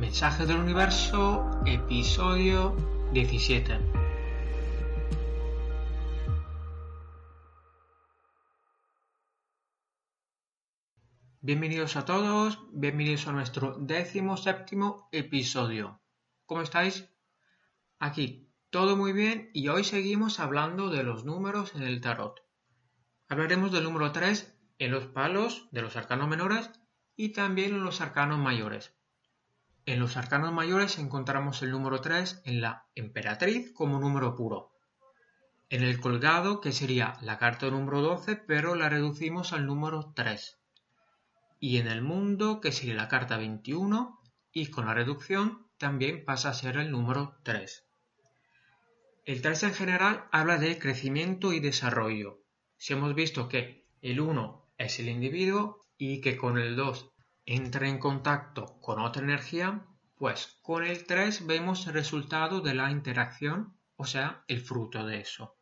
Mensaje del Universo, episodio 17. Bienvenidos a todos, bienvenidos a nuestro décimo séptimo episodio. ¿Cómo estáis? Aquí todo muy bien y hoy seguimos hablando de los números en el tarot. Hablaremos del número 3 en los palos de los arcanos menores y también en los arcanos mayores. En los arcanos mayores encontramos el número 3 en la emperatriz como número puro. En el colgado, que sería la carta número 12, pero la reducimos al número 3. Y en el mundo, que sería la carta 21, y con la reducción también pasa a ser el número 3. El 3 en general habla de crecimiento y desarrollo. Si hemos visto que el 1 es el individuo y que con el 2 entra en contacto con otra energía, pues con el 3 vemos el resultado de la interacción, o sea, el fruto de eso.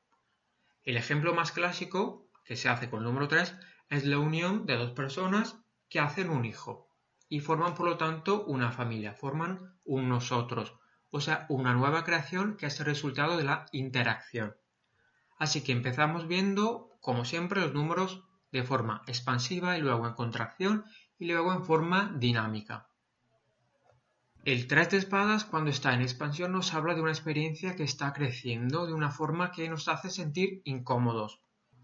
El ejemplo más clásico que se hace con el número 3 es la unión de dos personas que hacen un hijo y forman por lo tanto una familia, forman un nosotros, o sea, una nueva creación que es el resultado de la interacción. Así que empezamos viendo, como siempre, los números de forma expansiva y luego en contracción y luego en forma dinámica. El 3 de espadas cuando está en expansión nos habla de una experiencia que está creciendo de una forma que nos hace sentir incómodos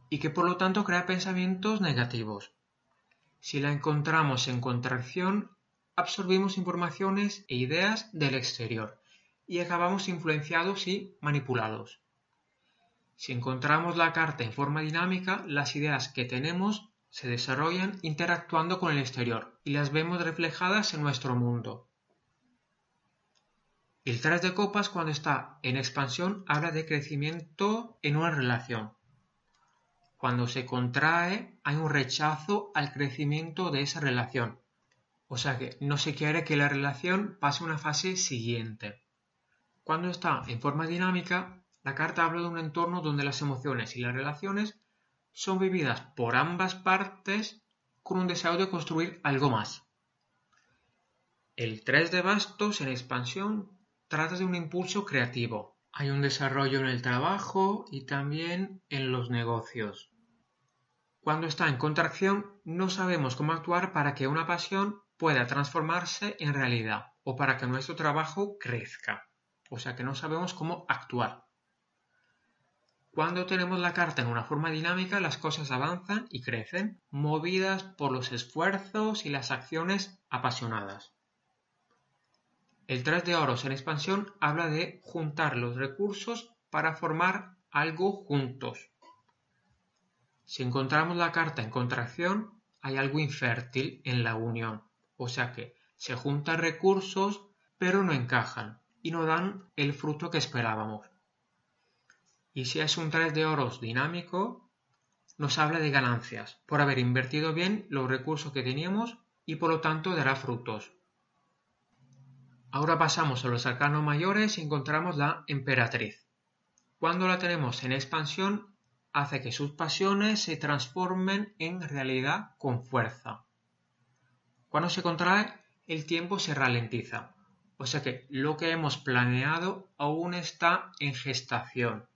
y que por lo tanto crea pensamientos negativos. Si la encontramos en contracción, absorbimos informaciones e ideas del exterior y acabamos influenciados y manipulados. Si encontramos la carta en forma dinámica, las ideas que tenemos se desarrollan interactuando con el exterior y las vemos reflejadas en nuestro mundo. El 3 de copas cuando está en expansión habla de crecimiento en una relación. Cuando se contrae hay un rechazo al crecimiento de esa relación. O sea que no se quiere que la relación pase a una fase siguiente. Cuando está en forma dinámica, la carta habla de un entorno donde las emociones y las relaciones son vividas por ambas partes con un deseo de construir algo más. El 3 de bastos en expansión trata de un impulso creativo. Hay un desarrollo en el trabajo y también en los negocios. Cuando está en contracción no sabemos cómo actuar para que una pasión pueda transformarse en realidad o para que nuestro trabajo crezca. O sea que no sabemos cómo actuar. Cuando tenemos la carta en una forma dinámica, las cosas avanzan y crecen, movidas por los esfuerzos y las acciones apasionadas. El 3 de oros en expansión habla de juntar los recursos para formar algo juntos. Si encontramos la carta en contracción, hay algo infértil en la unión, o sea que se juntan recursos pero no encajan y no dan el fruto que esperábamos. Y si es un 3 de oros dinámico, nos habla de ganancias por haber invertido bien los recursos que teníamos y por lo tanto dará frutos. Ahora pasamos a los arcanos mayores y encontramos la emperatriz. Cuando la tenemos en expansión, hace que sus pasiones se transformen en realidad con fuerza. Cuando se contrae, el tiempo se ralentiza. O sea que lo que hemos planeado aún está en gestación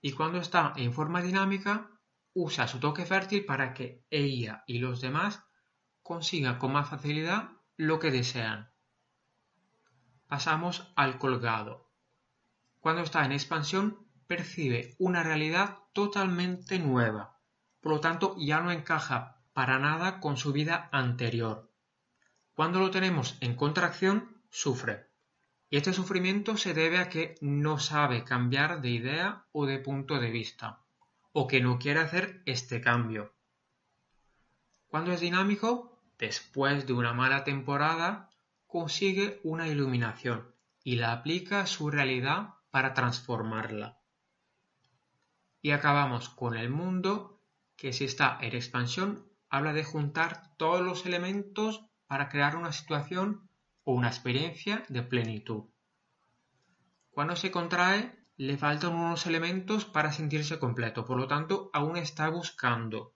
y cuando está en forma dinámica usa su toque fértil para que ella y los demás consigan con más facilidad lo que desean. Pasamos al colgado. Cuando está en expansión percibe una realidad totalmente nueva, por lo tanto ya no encaja para nada con su vida anterior. Cuando lo tenemos en contracción, sufre. Y este sufrimiento se debe a que no sabe cambiar de idea o de punto de vista, o que no quiere hacer este cambio. Cuando es dinámico, después de una mala temporada, consigue una iluminación y la aplica a su realidad para transformarla. Y acabamos con el mundo, que si está en expansión, habla de juntar todos los elementos para crear una situación o una experiencia de plenitud. Cuando se contrae, le faltan unos elementos para sentirse completo, por lo tanto, aún está buscando.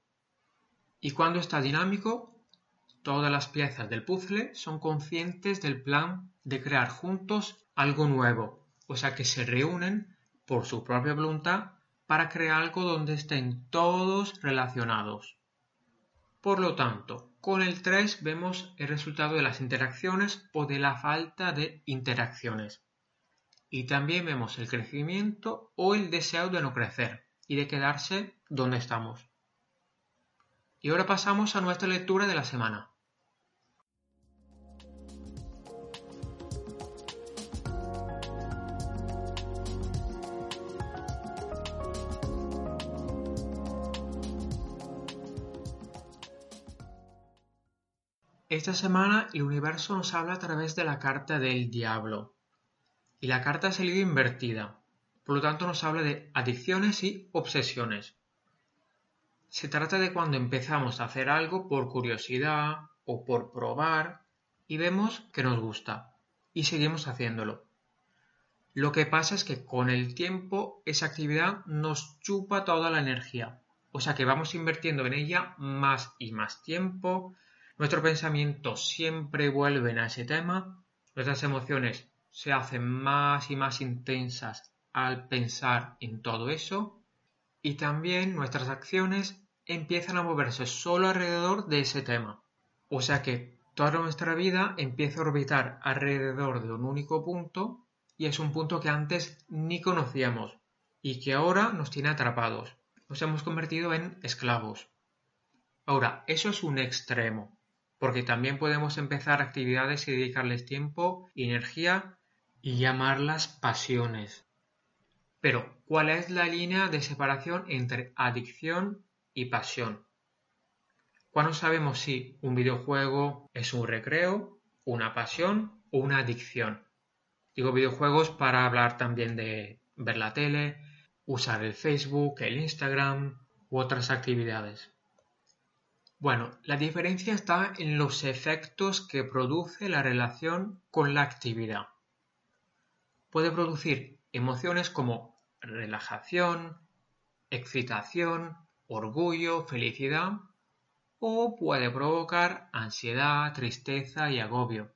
Y cuando está dinámico, todas las piezas del puzzle son conscientes del plan de crear juntos algo nuevo, o sea que se reúnen por su propia voluntad para crear algo donde estén todos relacionados. Por lo tanto, con el 3 vemos el resultado de las interacciones o de la falta de interacciones. Y también vemos el crecimiento o el deseo de no crecer y de quedarse donde estamos. Y ahora pasamos a nuestra lectura de la semana. Esta semana el universo nos habla a través de la carta del diablo. Y la carta ha salido invertida. Por lo tanto nos habla de adicciones y obsesiones. Se trata de cuando empezamos a hacer algo por curiosidad o por probar y vemos que nos gusta y seguimos haciéndolo. Lo que pasa es que con el tiempo esa actividad nos chupa toda la energía. O sea que vamos invirtiendo en ella más y más tiempo, Nuestros pensamientos siempre vuelven a ese tema, nuestras emociones se hacen más y más intensas al pensar en todo eso y también nuestras acciones empiezan a moverse solo alrededor de ese tema. O sea que toda nuestra vida empieza a orbitar alrededor de un único punto y es un punto que antes ni conocíamos y que ahora nos tiene atrapados. Nos hemos convertido en esclavos. Ahora, eso es un extremo porque también podemos empezar actividades y dedicarles tiempo y energía y llamarlas pasiones. Pero, ¿cuál es la línea de separación entre adicción y pasión? ¿Cuándo sabemos si un videojuego es un recreo, una pasión o una adicción? Digo videojuegos para hablar también de ver la tele, usar el Facebook, el Instagram u otras actividades. Bueno, la diferencia está en los efectos que produce la relación con la actividad. Puede producir emociones como relajación, excitación, orgullo, felicidad, o puede provocar ansiedad, tristeza y agobio.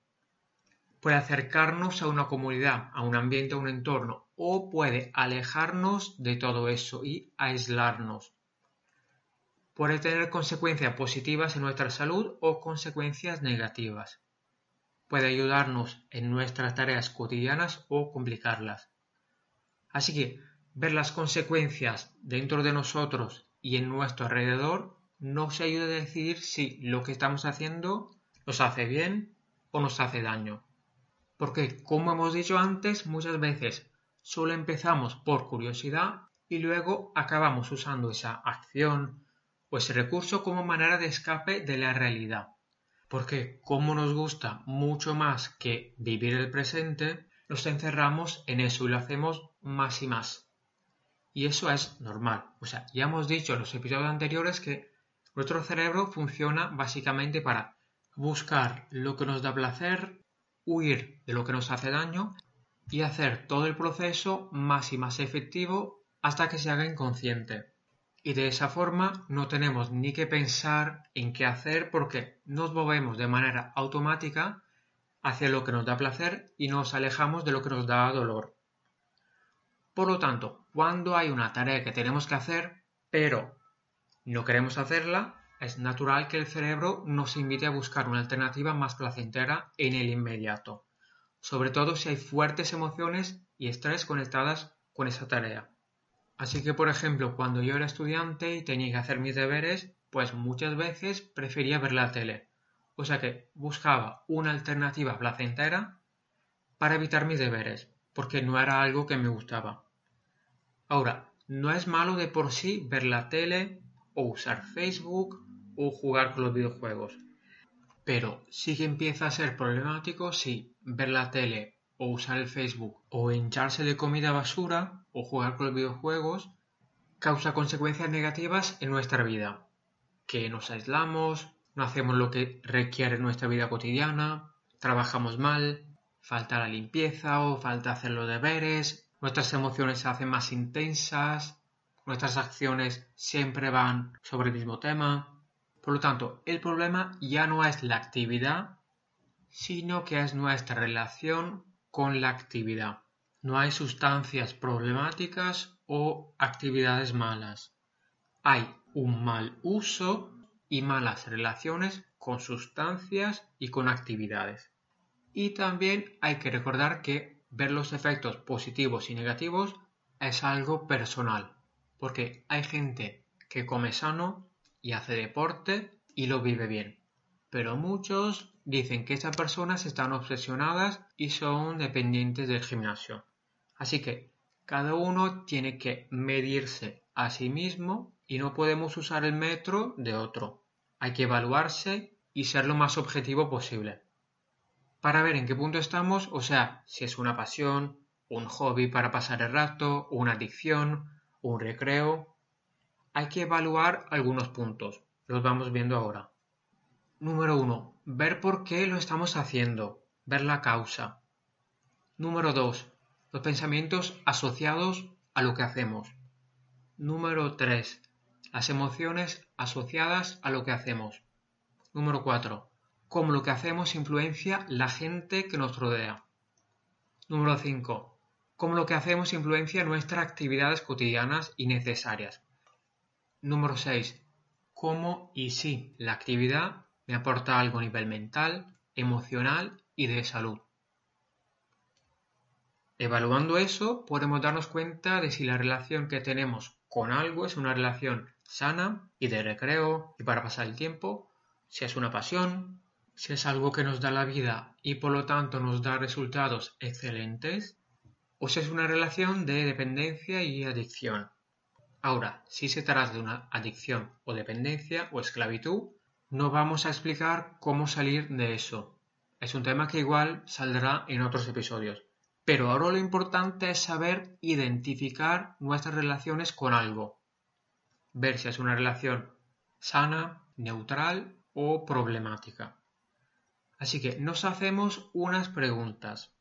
Puede acercarnos a una comunidad, a un ambiente, a un entorno, o puede alejarnos de todo eso y aislarnos puede tener consecuencias positivas en nuestra salud o consecuencias negativas. Puede ayudarnos en nuestras tareas cotidianas o complicarlas. Así que ver las consecuencias dentro de nosotros y en nuestro alrededor nos ayuda a decidir si lo que estamos haciendo nos hace bien o nos hace daño. Porque, como hemos dicho antes, muchas veces solo empezamos por curiosidad y luego acabamos usando esa acción pues recurso como manera de escape de la realidad. Porque como nos gusta mucho más que vivir el presente, nos encerramos en eso y lo hacemos más y más. Y eso es normal. O sea, ya hemos dicho en los episodios anteriores que nuestro cerebro funciona básicamente para buscar lo que nos da placer, huir de lo que nos hace daño y hacer todo el proceso más y más efectivo hasta que se haga inconsciente y de esa forma no tenemos ni que pensar en qué hacer porque nos movemos de manera automática hacia lo que nos da placer y nos alejamos de lo que nos da dolor. Por lo tanto, cuando hay una tarea que tenemos que hacer, pero no queremos hacerla, es natural que el cerebro nos invite a buscar una alternativa más placentera en el inmediato, sobre todo si hay fuertes emociones y estrés conectadas con esa tarea. Así que, por ejemplo, cuando yo era estudiante y tenía que hacer mis deberes, pues muchas veces prefería ver la tele. O sea que buscaba una alternativa placentera para evitar mis deberes, porque no era algo que me gustaba. Ahora, no es malo de por sí ver la tele o usar Facebook o jugar con los videojuegos. Pero sí que empieza a ser problemático si ver la tele o usar el Facebook o hincharse de comida basura o jugar con los videojuegos causa consecuencias negativas en nuestra vida, que nos aislamos, no hacemos lo que requiere nuestra vida cotidiana, trabajamos mal, falta la limpieza o falta hacer los deberes, nuestras emociones se hacen más intensas, nuestras acciones siempre van sobre el mismo tema. Por lo tanto, el problema ya no es la actividad, sino que es nuestra relación con la actividad. No hay sustancias problemáticas o actividades malas. Hay un mal uso y malas relaciones con sustancias y con actividades. Y también hay que recordar que ver los efectos positivos y negativos es algo personal, porque hay gente que come sano y hace deporte y lo vive bien, pero muchos dicen que esas personas están obsesionadas y son dependientes del gimnasio. Así que cada uno tiene que medirse a sí mismo y no podemos usar el metro de otro. Hay que evaluarse y ser lo más objetivo posible. Para ver en qué punto estamos, o sea, si es una pasión, un hobby para pasar el rato, una adicción, un recreo, hay que evaluar algunos puntos. Los vamos viendo ahora. Número 1. Ver por qué lo estamos haciendo. Ver la causa. Número 2. Los pensamientos asociados a lo que hacemos. Número 3. Las emociones asociadas a lo que hacemos. Número 4. Cómo lo que hacemos influencia la gente que nos rodea. Número 5. Cómo lo que hacemos influencia nuestras actividades cotidianas y necesarias. Número 6. Cómo y si la actividad me aporta algo a nivel mental, emocional y de salud. Evaluando eso, podemos darnos cuenta de si la relación que tenemos con algo es una relación sana y de recreo y para pasar el tiempo, si es una pasión, si es algo que nos da la vida y por lo tanto nos da resultados excelentes, o si es una relación de dependencia y adicción. Ahora, si se trata de una adicción o dependencia o esclavitud, no vamos a explicar cómo salir de eso. Es un tema que igual saldrá en otros episodios. Pero ahora lo importante es saber identificar nuestras relaciones con algo. Ver si es una relación sana, neutral o problemática. Así que nos hacemos unas preguntas.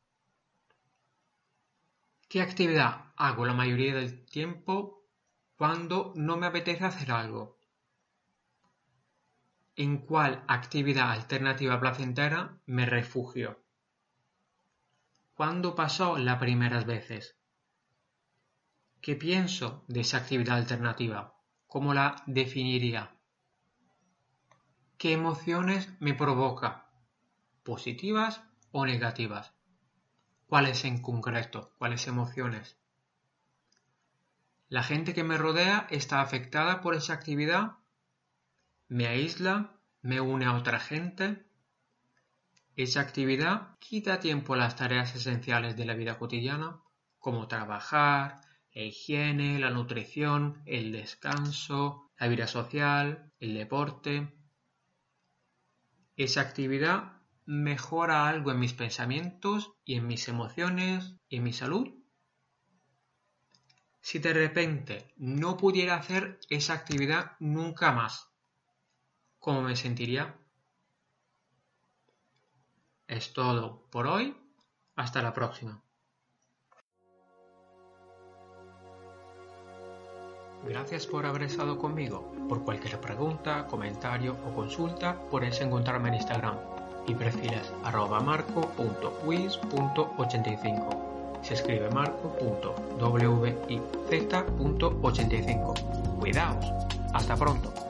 ¿Qué actividad hago la mayoría del tiempo cuando no me apetece hacer algo? ¿En cuál actividad alternativa placentera me refugio? ¿Cuándo pasó las primeras veces? ¿Qué pienso de esa actividad alternativa? ¿Cómo la definiría? ¿Qué emociones me provoca? ¿Positivas o negativas? ¿Cuáles en concreto? ¿Cuáles emociones? ¿La gente que me rodea está afectada por esa actividad me aísla, me une a otra gente. Esa actividad quita tiempo a las tareas esenciales de la vida cotidiana, como trabajar, la higiene, la nutrición, el descanso, la vida social, el deporte. Esa actividad mejora algo en mis pensamientos y en mis emociones y en mi salud. Si de repente no pudiera hacer esa actividad nunca más, cómo me sentiría. Es todo por hoy. Hasta la próxima. Gracias por haber estado conmigo. Por cualquier pregunta, comentario o consulta, puedes encontrarme en Instagram. Mi perfil es arroba marco.wiz.85. Se escribe marco.wiz.85. Cuidaos. Hasta pronto.